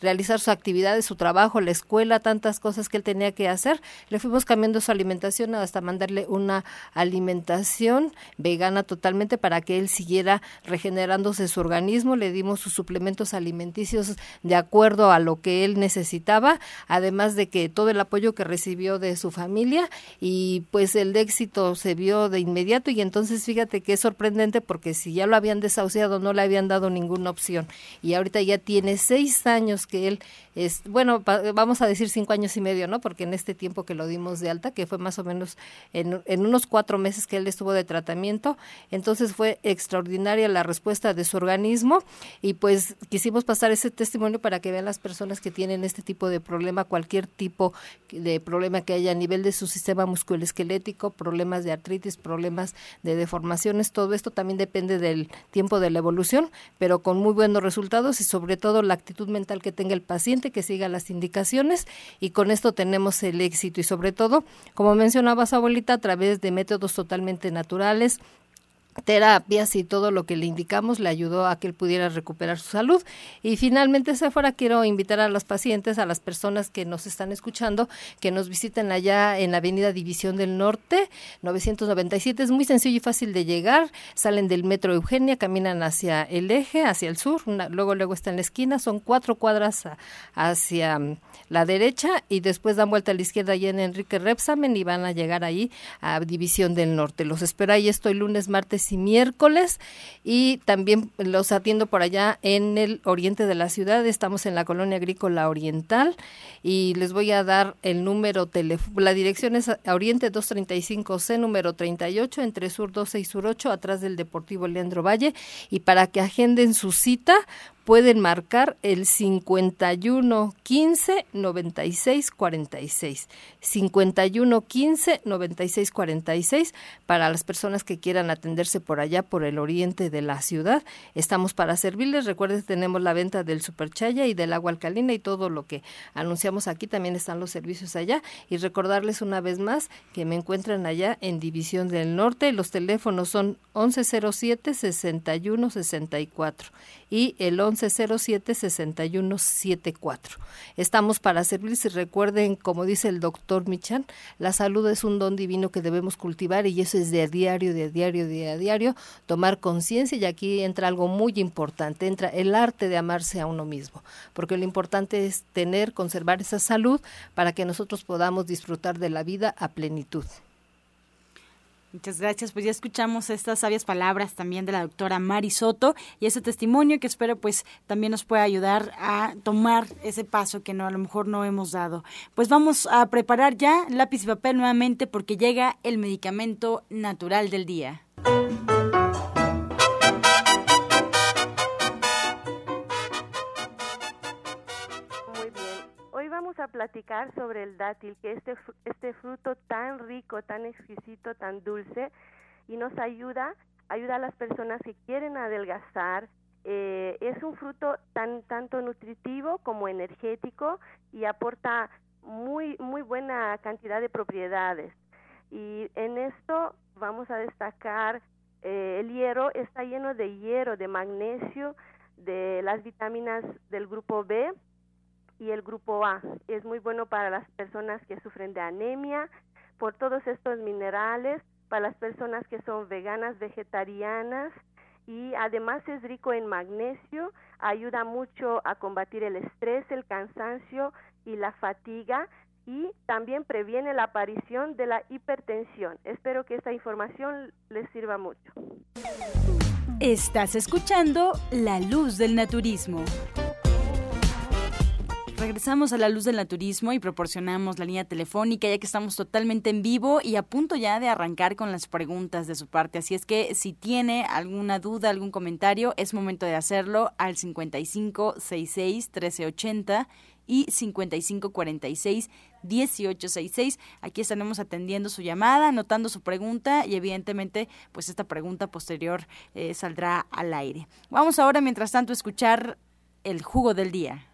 realizar sus actividades, su trabajo, la escuela, tantas cosas que él tenía que hacer. Le fuimos cambiando su alimentación hasta mandarle una alimentación vegana totalmente para que él siguiera regenerándose su organismo. Le dimos sus suplementos alimenticios de acuerdo a lo que él necesitaba, además de que todo el apoyo que recibió de su familia y pues el éxito se vio de inmediato y entonces fíjate que es sorprendente porque si ya lo habían desahuciado no le habían dado ninguna opción y ahorita ya tiene seis años que él es, bueno, vamos a decir cinco años y medio, ¿no? Porque en este tiempo que lo dimos de alta, que fue más o menos en, en unos cuatro meses que él estuvo de tratamiento, entonces fue extraordinaria la respuesta de su organismo y pues quisimos pasar ese testimonio para que vean las personas que tienen este tipo de problema, cualquier tipo de problema que haya a nivel de su sistema musculoesquelético, problemas de artritis, problemas de deformaciones, todo esto también depende del tiempo de la evolución, pero con muy buenos resultados y sobre todo la actitud mental que tenga el paciente, que siga las indicaciones y con esto tenemos el éxito. Y sobre todo, como mencionabas abuelita, a través de métodos totalmente naturales, terapias y todo lo que le indicamos le ayudó a que él pudiera recuperar su salud. Y finalmente, Sephora, quiero invitar a los pacientes, a las personas que nos están escuchando, que nos visiten allá en la Avenida División del Norte, 997. Es muy sencillo y fácil de llegar. Salen del Metro Eugenia, caminan hacia el eje, hacia el sur, luego luego está en la esquina. Son cuatro cuadras hacia mm, la derecha y después dan vuelta a la izquierda allá en Enrique Repsamen y van a llegar ahí a División del Norte. Los espero ahí. Estoy lunes, martes y miércoles y también los atiendo por allá en el oriente de la ciudad. Estamos en la colonia agrícola oriental y les voy a dar el número teléfono. La dirección es Oriente 235C, número 38, entre Sur 12 y Sur 8, atrás del Deportivo Leandro Valle. Y para que agenden su cita, pueden marcar el 51 15 96 46. 51 15 96 46 para las personas que quieran atenderse por allá, por el oriente de la ciudad. Estamos para servirles. Recuerden, tenemos la venta del superchaya y del agua alcalina y todo lo que anunciamos aquí. También están los servicios allá. Y recordarles una vez más que me encuentran allá en División del Norte. Los teléfonos son 1107 61 64 y el 1107-6174. Estamos para servirles y recuerden, como dice el doctor Michan, la salud es un don divino que debemos cultivar y eso es de a diario, de a diario, de a diario, tomar conciencia y aquí entra algo muy importante, entra el arte de amarse a uno mismo, porque lo importante es tener, conservar esa salud para que nosotros podamos disfrutar de la vida a plenitud. Muchas gracias. Pues ya escuchamos estas sabias palabras también de la doctora Mari Soto y ese testimonio que espero pues también nos pueda ayudar a tomar ese paso que no a lo mejor no hemos dado. Pues vamos a preparar ya lápiz y papel nuevamente porque llega el medicamento natural del día. A platicar sobre el dátil, que este, este fruto tan rico, tan exquisito, tan dulce, y nos ayuda, ayuda a las personas que quieren adelgazar. Eh, es un fruto tan tanto nutritivo como energético y aporta muy muy buena cantidad de propiedades. Y en esto vamos a destacar eh, el hierro, está lleno de hierro, de magnesio, de las vitaminas del grupo B y el grupo A. Es muy bueno para las personas que sufren de anemia, por todos estos minerales, para las personas que son veganas, vegetarianas y además es rico en magnesio, ayuda mucho a combatir el estrés, el cansancio y la fatiga y también previene la aparición de la hipertensión. Espero que esta información les sirva mucho. Estás escuchando La Luz del Naturismo. Regresamos a la luz del naturismo y proporcionamos la línea telefónica ya que estamos totalmente en vivo y a punto ya de arrancar con las preguntas de su parte. Así es que si tiene alguna duda, algún comentario, es momento de hacerlo al 5566 1380 y 5546 1866. Aquí estaremos atendiendo su llamada, anotando su pregunta y evidentemente pues esta pregunta posterior eh, saldrá al aire. Vamos ahora mientras tanto a escuchar el jugo del día.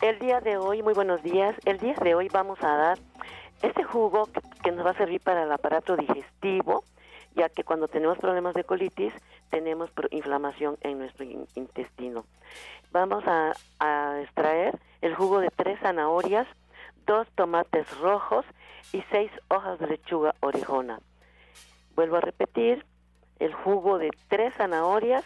El día de hoy, muy buenos días, el día de hoy vamos a dar este jugo que, nos va a servir para el aparato digestivo, ya que cuando tenemos problemas de colitis tenemos inflamación en nuestro intestino. Vamos a, a extraer el jugo de tres zanahorias, dos tomates rojos y seis hojas de lechuga orejona. Vuelvo a repetir, el jugo de tres zanahorias,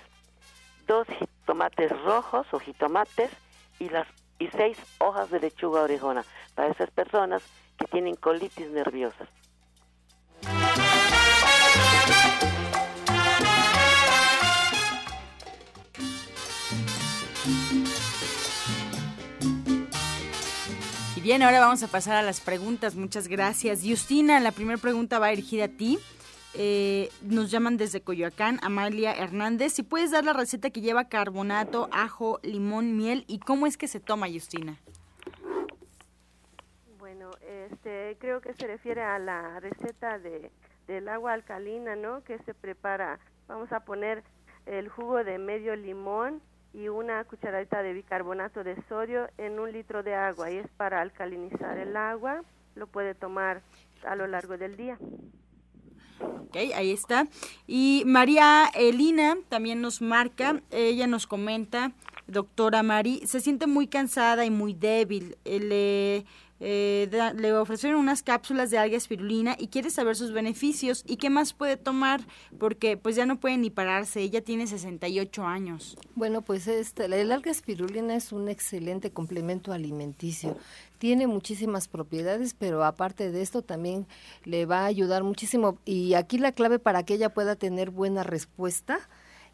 dos tomates rojos o jitomates y las y seis hojas de lechuga orejona para esas personas que tienen colitis nerviosas. Y bien, ahora vamos a pasar a las preguntas. Muchas gracias. Justina, la primera pregunta va dirigida a ti. Eh, nos llaman desde Coyoacán, Amalia Hernández. Si puedes dar la receta que lleva carbonato, ajo, limón, miel y cómo es que se toma, Justina. Bueno, este, creo que se refiere a la receta de, del agua alcalina, ¿no? Que se prepara. Vamos a poner el jugo de medio limón y una cucharadita de bicarbonato de sodio en un litro de agua y es para alcalinizar el agua. Lo puede tomar a lo largo del día. Ok, ahí está. Y María Elina también nos marca, ella nos comenta, doctora Mari, se siente muy cansada y muy débil. Eh, eh, da- le ofrecieron unas cápsulas de alga espirulina y quiere saber sus beneficios y qué más puede tomar porque pues ya no puede ni pararse, ella tiene 68 años. Bueno, pues este, el alga espirulina es un excelente complemento alimenticio. Tiene muchísimas propiedades, pero aparte de esto también le va a ayudar muchísimo. Y aquí la clave para que ella pueda tener buena respuesta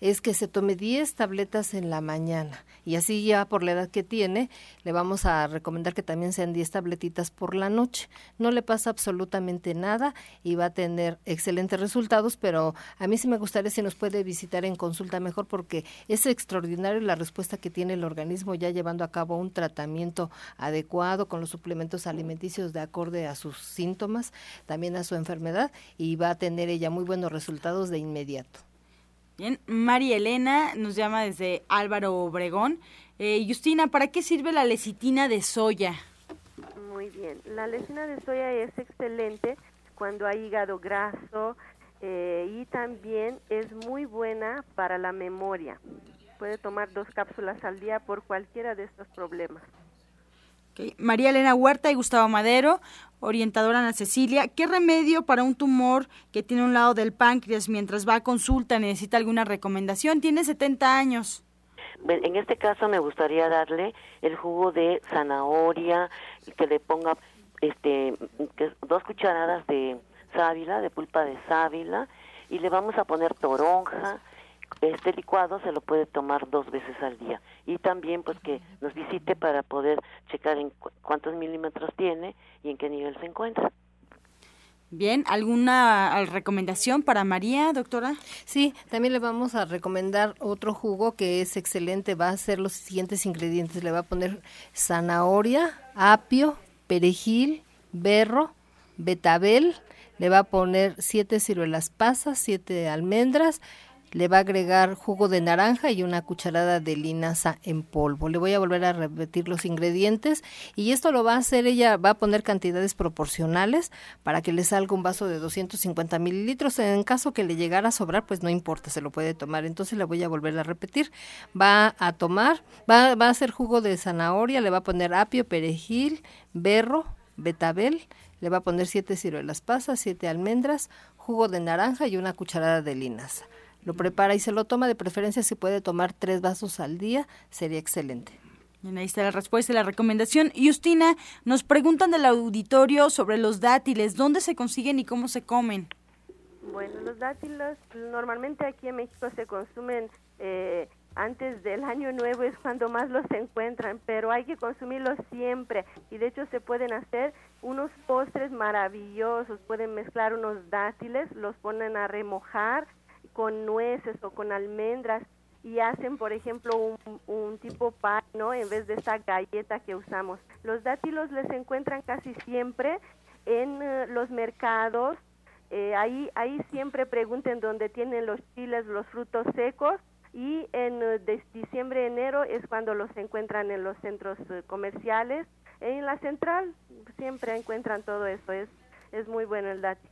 es que se tome 10 tabletas en la mañana. Y así ya por la edad que tiene, le vamos a recomendar que también sean 10 tabletitas por la noche. No le pasa absolutamente nada y va a tener excelentes resultados, pero a mí sí me gustaría si nos puede visitar en consulta mejor porque es extraordinario la respuesta que tiene el organismo ya llevando a cabo un tratamiento adecuado con los suplementos alimenticios de acorde a sus síntomas, también a su enfermedad y va a tener ella muy buenos resultados de inmediato. Bien, María Elena nos llama desde Álvaro Obregón. Eh, Justina, ¿para qué sirve la lecitina de soya? Muy bien. La lecina de soya es excelente cuando hay hígado graso eh, y también es muy buena para la memoria. Puede tomar dos cápsulas al día por cualquiera de estos problemas. María Elena Huerta y Gustavo Madero, orientadora Ana Cecilia. ¿Qué remedio para un tumor que tiene un lado del páncreas mientras va a consulta necesita alguna recomendación? Tiene 70 años. En este caso me gustaría darle el jugo de zanahoria, que le ponga este dos cucharadas de sábila, de pulpa de sábila, y le vamos a poner toronja. Este licuado se lo puede tomar dos veces al día. Y también pues que nos visite para poder checar en cuántos milímetros tiene y en qué nivel se encuentra. Bien, ¿alguna recomendación para María, doctora? Sí, también le vamos a recomendar otro jugo que es excelente. Va a ser los siguientes ingredientes. Le va a poner zanahoria, apio, perejil, berro, betabel. Le va a poner siete ciruelas pasas, siete almendras, le va a agregar jugo de naranja y una cucharada de linaza en polvo. Le voy a volver a repetir los ingredientes y esto lo va a hacer ella, va a poner cantidades proporcionales para que le salga un vaso de 250 mililitros. En caso que le llegara a sobrar, pues no importa, se lo puede tomar. Entonces le voy a volver a repetir. Va a tomar, va, va a hacer jugo de zanahoria, le va a poner apio, perejil, berro, betabel, le va a poner siete ciruelas pasas, siete almendras, jugo de naranja y una cucharada de linaza lo prepara y se lo toma, de preferencia si puede tomar tres vasos al día, sería excelente. Bien, ahí está la respuesta y la recomendación. Justina, nos preguntan del auditorio sobre los dátiles, ¿dónde se consiguen y cómo se comen? Bueno, los dátiles normalmente aquí en México se consumen eh, antes del año nuevo es cuando más los encuentran, pero hay que consumirlos siempre y de hecho se pueden hacer unos postres maravillosos, pueden mezclar unos dátiles, los ponen a remojar con nueces o con almendras y hacen, por ejemplo, un, un, tipo pie, ¿no? En vez de esa galleta que usamos. Los dátilos les encuentran casi siempre en eh, los mercados. Eh, ahí, ahí siempre pregunten dónde tienen los chiles, los frutos secos. Y en eh, diciembre, enero es cuando los encuentran en los centros comerciales. En la central siempre encuentran todo eso. Es, es muy bueno el dátil.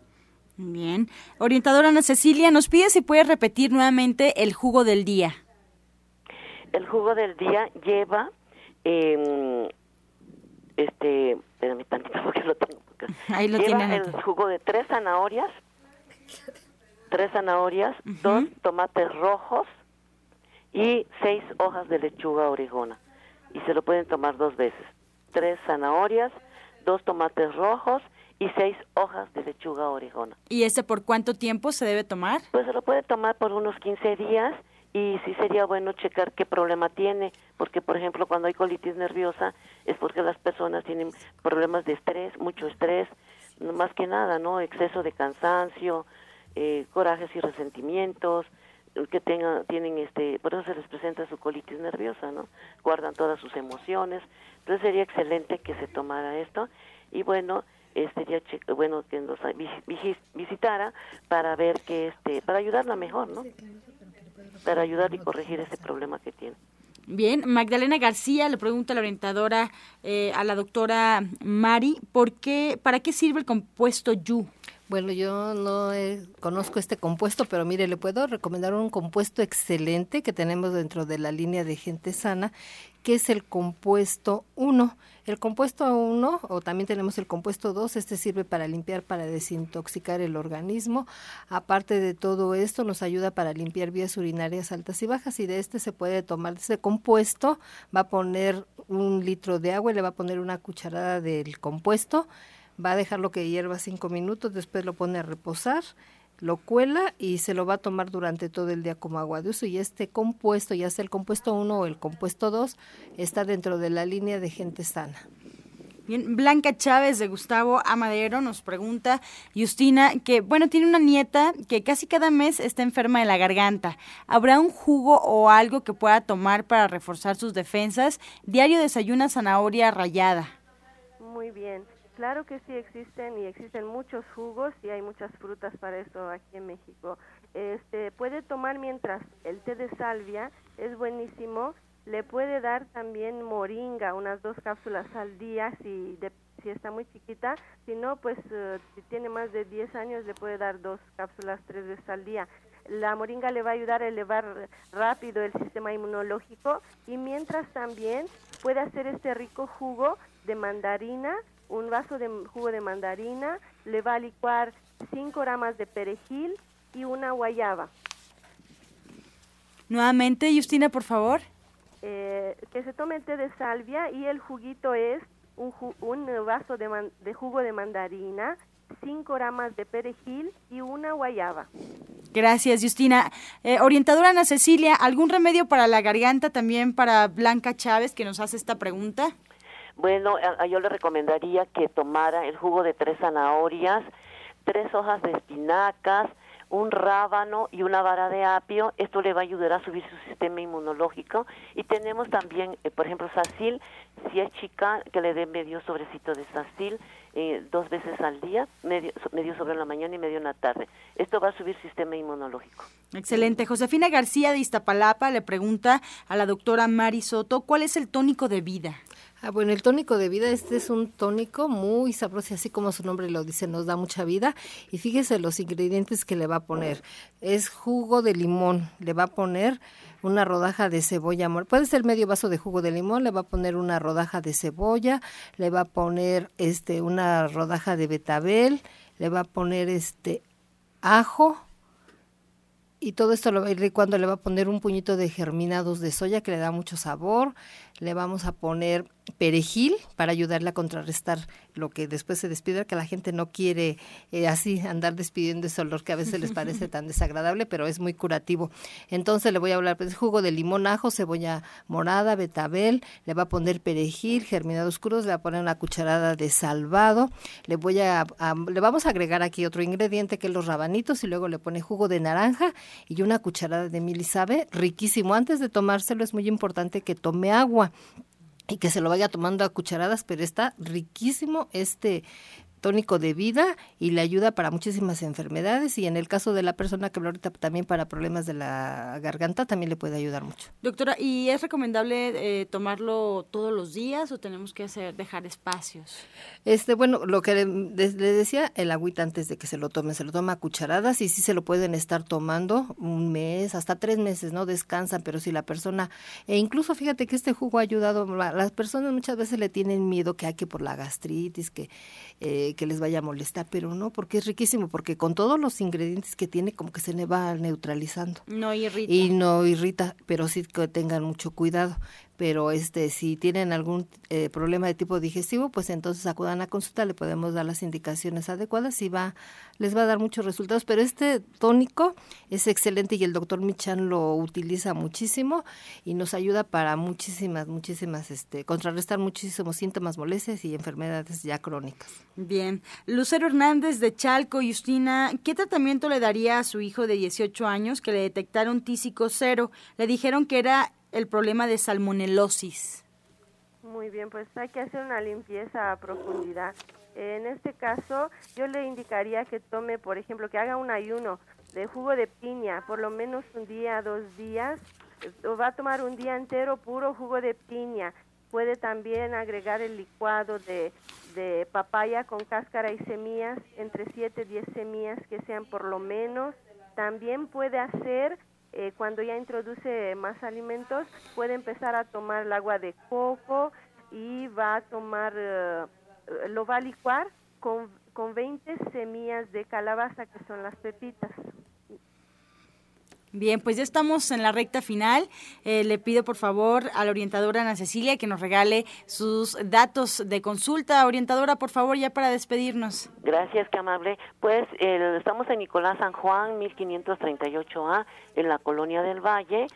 Bien. Orientadora Ana Cecilia, nos pide si puede repetir nuevamente el jugo del día. El jugo del día lleva, eh, este, espérame tantito porque lo tengo. Ahí lo lleva tienen el jugo de tres zanahorias, tres zanahorias, dos tomates rojos y seis hojas de lechuga orejona. Y se lo pueden tomar dos veces. Tres zanahorias, dos tomates rojos y seis hojas de lechuga orejona. ¿Y ese por cuánto tiempo se debe tomar? Pues se lo puede tomar por unos 15 días y sí sería bueno checar qué problema tiene, porque por ejemplo cuando hay colitis nerviosa es porque las personas tienen problemas de estrés, mucho estrés, más que nada, ¿no? Exceso de cansancio, eh, corajes y resentimientos, que tengan, tienen este, por eso se les presenta su colitis nerviosa, ¿no? Guardan todas sus emociones, entonces sería excelente que se tomara esto y bueno, sería bueno que nos visitara para ver que este para ayudarla mejor no para ayudar y corregir ese problema que tiene. Bien, Magdalena García le pregunta a la orientadora, eh, a la doctora Mari, ¿por qué, ¿para qué sirve el compuesto YU? Bueno, yo no conozco este compuesto, pero mire, le puedo recomendar un compuesto excelente que tenemos dentro de la línea de gente sana, que es el compuesto 1. El compuesto 1, o también tenemos el compuesto 2, este sirve para limpiar, para desintoxicar el organismo. Aparte de todo esto, nos ayuda para limpiar vías urinarias altas y bajas y de este se puede tomar, ese compuesto va a poner un litro de agua y le va a poner una cucharada del compuesto, va a dejarlo que hierva cinco minutos, después lo pone a reposar lo cuela y se lo va a tomar durante todo el día como agua de uso y este compuesto, ya sea el compuesto 1 o el compuesto 2, está dentro de la línea de gente sana. Bien, Blanca Chávez de Gustavo Amadero nos pregunta, Justina, que bueno, tiene una nieta que casi cada mes está enferma de la garganta. ¿Habrá un jugo o algo que pueda tomar para reforzar sus defensas? Diario desayuna zanahoria rayada. Muy bien. Claro que sí existen y existen muchos jugos y hay muchas frutas para eso aquí en México. Este puede tomar mientras el té de salvia es buenísimo. Le puede dar también moringa, unas dos cápsulas al día si si está muy chiquita. Si no, pues eh, si tiene más de 10 años le puede dar dos cápsulas tres veces al día. La moringa le va a ayudar a elevar rápido el sistema inmunológico y mientras también puede hacer este rico jugo de mandarina un vaso de jugo de mandarina, le va a licuar 5 ramas de perejil y una guayaba. Nuevamente, Justina, por favor. eh, que se tome té de salvia y el juguito es un, un vaso de, de jugo de mandarina, 5 ramas de perejil y una guayaba. Gracias, Justina. Eh, orientadora Ana Cecilia, ¿algún remedio para la garganta también para Blanca Chávez que nos hace esta pregunta? Bueno, yo le recomendaría que tomara el jugo de tres zanahorias, tres hojas de espinacas, un rábano y una vara de apio. Esto le va a ayudar a subir su sistema inmunológico. Y tenemos también, eh, por ejemplo, sacil. Si es chica, que le dé medio sobrecito de sacil eh, dos veces al día, medio, medio sobre la mañana y medio en la tarde. Esto va a subir sistema inmunológico. Excelente. Josefina García de Iztapalapa le pregunta a la doctora Mari Soto, ¿cuál es el tónico de vida? Ah, bueno, el tónico de vida, este es un tónico muy sabroso, así como su nombre lo dice, nos da mucha vida. Y fíjese los ingredientes que le va a poner. Es jugo de limón, le va a poner una rodaja de cebolla, puede ser medio vaso de jugo de limón, le va a poner una rodaja de cebolla, le va a poner este una rodaja de betabel, le va a poner este ajo, y todo esto lo va a ir licuando, le va a poner un puñito de germinados de soya que le da mucho sabor, le vamos a poner perejil para ayudarle a contrarrestar lo que después se despide, que la gente no quiere eh, así andar despidiendo ese olor que a veces les parece tan desagradable, pero es muy curativo. Entonces le voy a hablar de pues, jugo de limón, ajo, cebolla morada, betabel, le va a poner perejil, germinados crudos, le va a poner una cucharada de salvado, le voy a, le vamos a agregar aquí otro ingrediente que es los rabanitos y luego le pone jugo de naranja y una cucharada de miel y sabe, riquísimo. Antes de tomárselo es muy importante que tome agua y que se lo vaya tomando a cucharadas, pero está riquísimo este tónico de vida y le ayuda para muchísimas enfermedades y en el caso de la persona que ahorita también para problemas de la garganta también le puede ayudar mucho. Doctora, ¿y es recomendable eh, tomarlo todos los días o tenemos que hacer dejar espacios? Este, bueno, lo que le, decía, el agüita antes de que se lo tome, se lo toma a cucharadas y sí se lo pueden estar tomando un mes, hasta tres meses, ¿no? Descansan, pero si la persona, e incluso fíjate que este jugo ha ayudado, las personas muchas veces le tienen miedo que hay que por la gastritis, que eh, que les vaya a molestar, pero no, porque es riquísimo, porque con todos los ingredientes que tiene, como que se le va neutralizando. No irrita. Y no irrita, pero sí que tengan mucho cuidado pero este si tienen algún eh, problema de tipo digestivo, pues entonces acudan a consulta, le podemos dar las indicaciones adecuadas y va les va a dar muchos resultados, pero este tónico es excelente y el doctor Michan lo utiliza muchísimo y nos ayuda para muchísimas muchísimas este contrarrestar muchísimos síntomas, molestias y enfermedades ya crónicas. Bien, Lucero Hernández de Chalco, Justina, ¿qué tratamiento le daría a su hijo de 18 años que le detectaron tísico cero? Le dijeron que era el problema de salmonelosis? Muy bien, pues hay que hacer una limpieza a profundidad. En este caso, yo le indicaría que tome, por ejemplo, que haga un ayuno de jugo de piña, por lo menos un día, dos días, o va a tomar un día entero puro jugo de piña. Puede también agregar el licuado de, de papaya con cáscara y semillas, entre 7 y 10 semillas que sean por lo menos. También puede hacer eh, cuando ya introduce más alimentos, puede empezar a tomar el agua de coco y va a tomar, eh, lo va a licuar con, con 20 semillas de calabaza, que son las pepitas. Bien, pues ya estamos en la recta final. Eh, le pido por favor a la orientadora Ana Cecilia que nos regale sus datos de consulta. Orientadora, por favor, ya para despedirnos. Gracias, qué amable. Pues estamos en Nicolás San Juan, 1538A, en la Colonia del Valle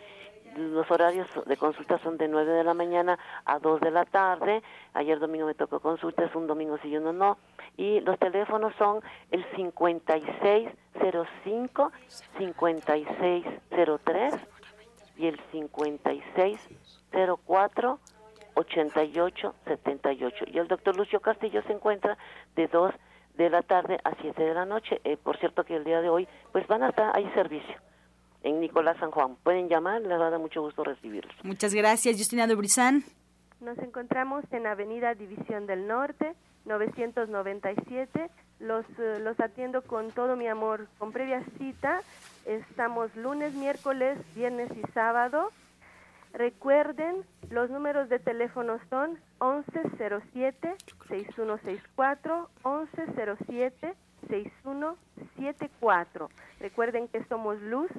los horarios de consulta son de 9 de la mañana a 2 de la tarde. Ayer domingo me tocó consulta, es un domingo si uno no. Y los teléfonos son el 5605, 5603 y el 5604. 8878 y el doctor Lucio Castillo se encuentra de 2 de la tarde a 7 de la noche. Eh, por cierto que el día de hoy pues van a estar, hay servicio en Nicolás San Juan. Pueden llamar, les va a dar mucho gusto recibirlos. Muchas gracias, Justina de Brizán. Nos encontramos en Avenida División del Norte, 997. Los, eh, los atiendo con todo mi amor, con previa cita. Estamos lunes, miércoles, viernes y sábado. Recuerden, los números de teléfono son 1107-6164, 1107-6174. Recuerden que somos Luz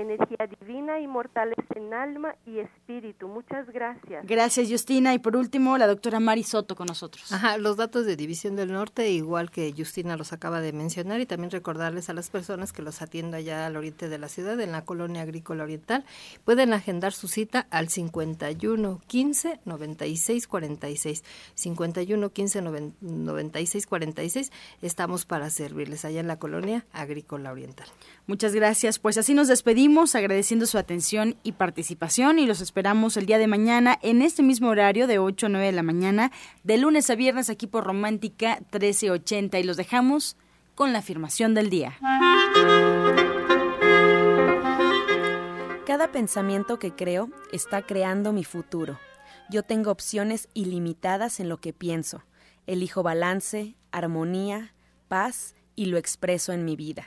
energía divina y mortales en alma y espíritu. Muchas gracias. Gracias, Justina. Y por último, la doctora Mari Soto con nosotros. Ajá, los datos de División del Norte, igual que Justina los acaba de mencionar, y también recordarles a las personas que los atiendo allá al oriente de la ciudad, en la colonia agrícola oriental, pueden agendar su cita al 51 15 96 46. 51 15 96 46. Estamos para servirles allá en la colonia agrícola oriental. Muchas gracias. Pues así nos despedimos agradeciendo su atención y participación y los esperamos el día de mañana en este mismo horario de 8 a 9 de la mañana, de lunes a viernes aquí por Romántica 1380 y los dejamos con la afirmación del día. Cada pensamiento que creo está creando mi futuro. Yo tengo opciones ilimitadas en lo que pienso. Elijo balance, armonía, paz y lo expreso en mi vida.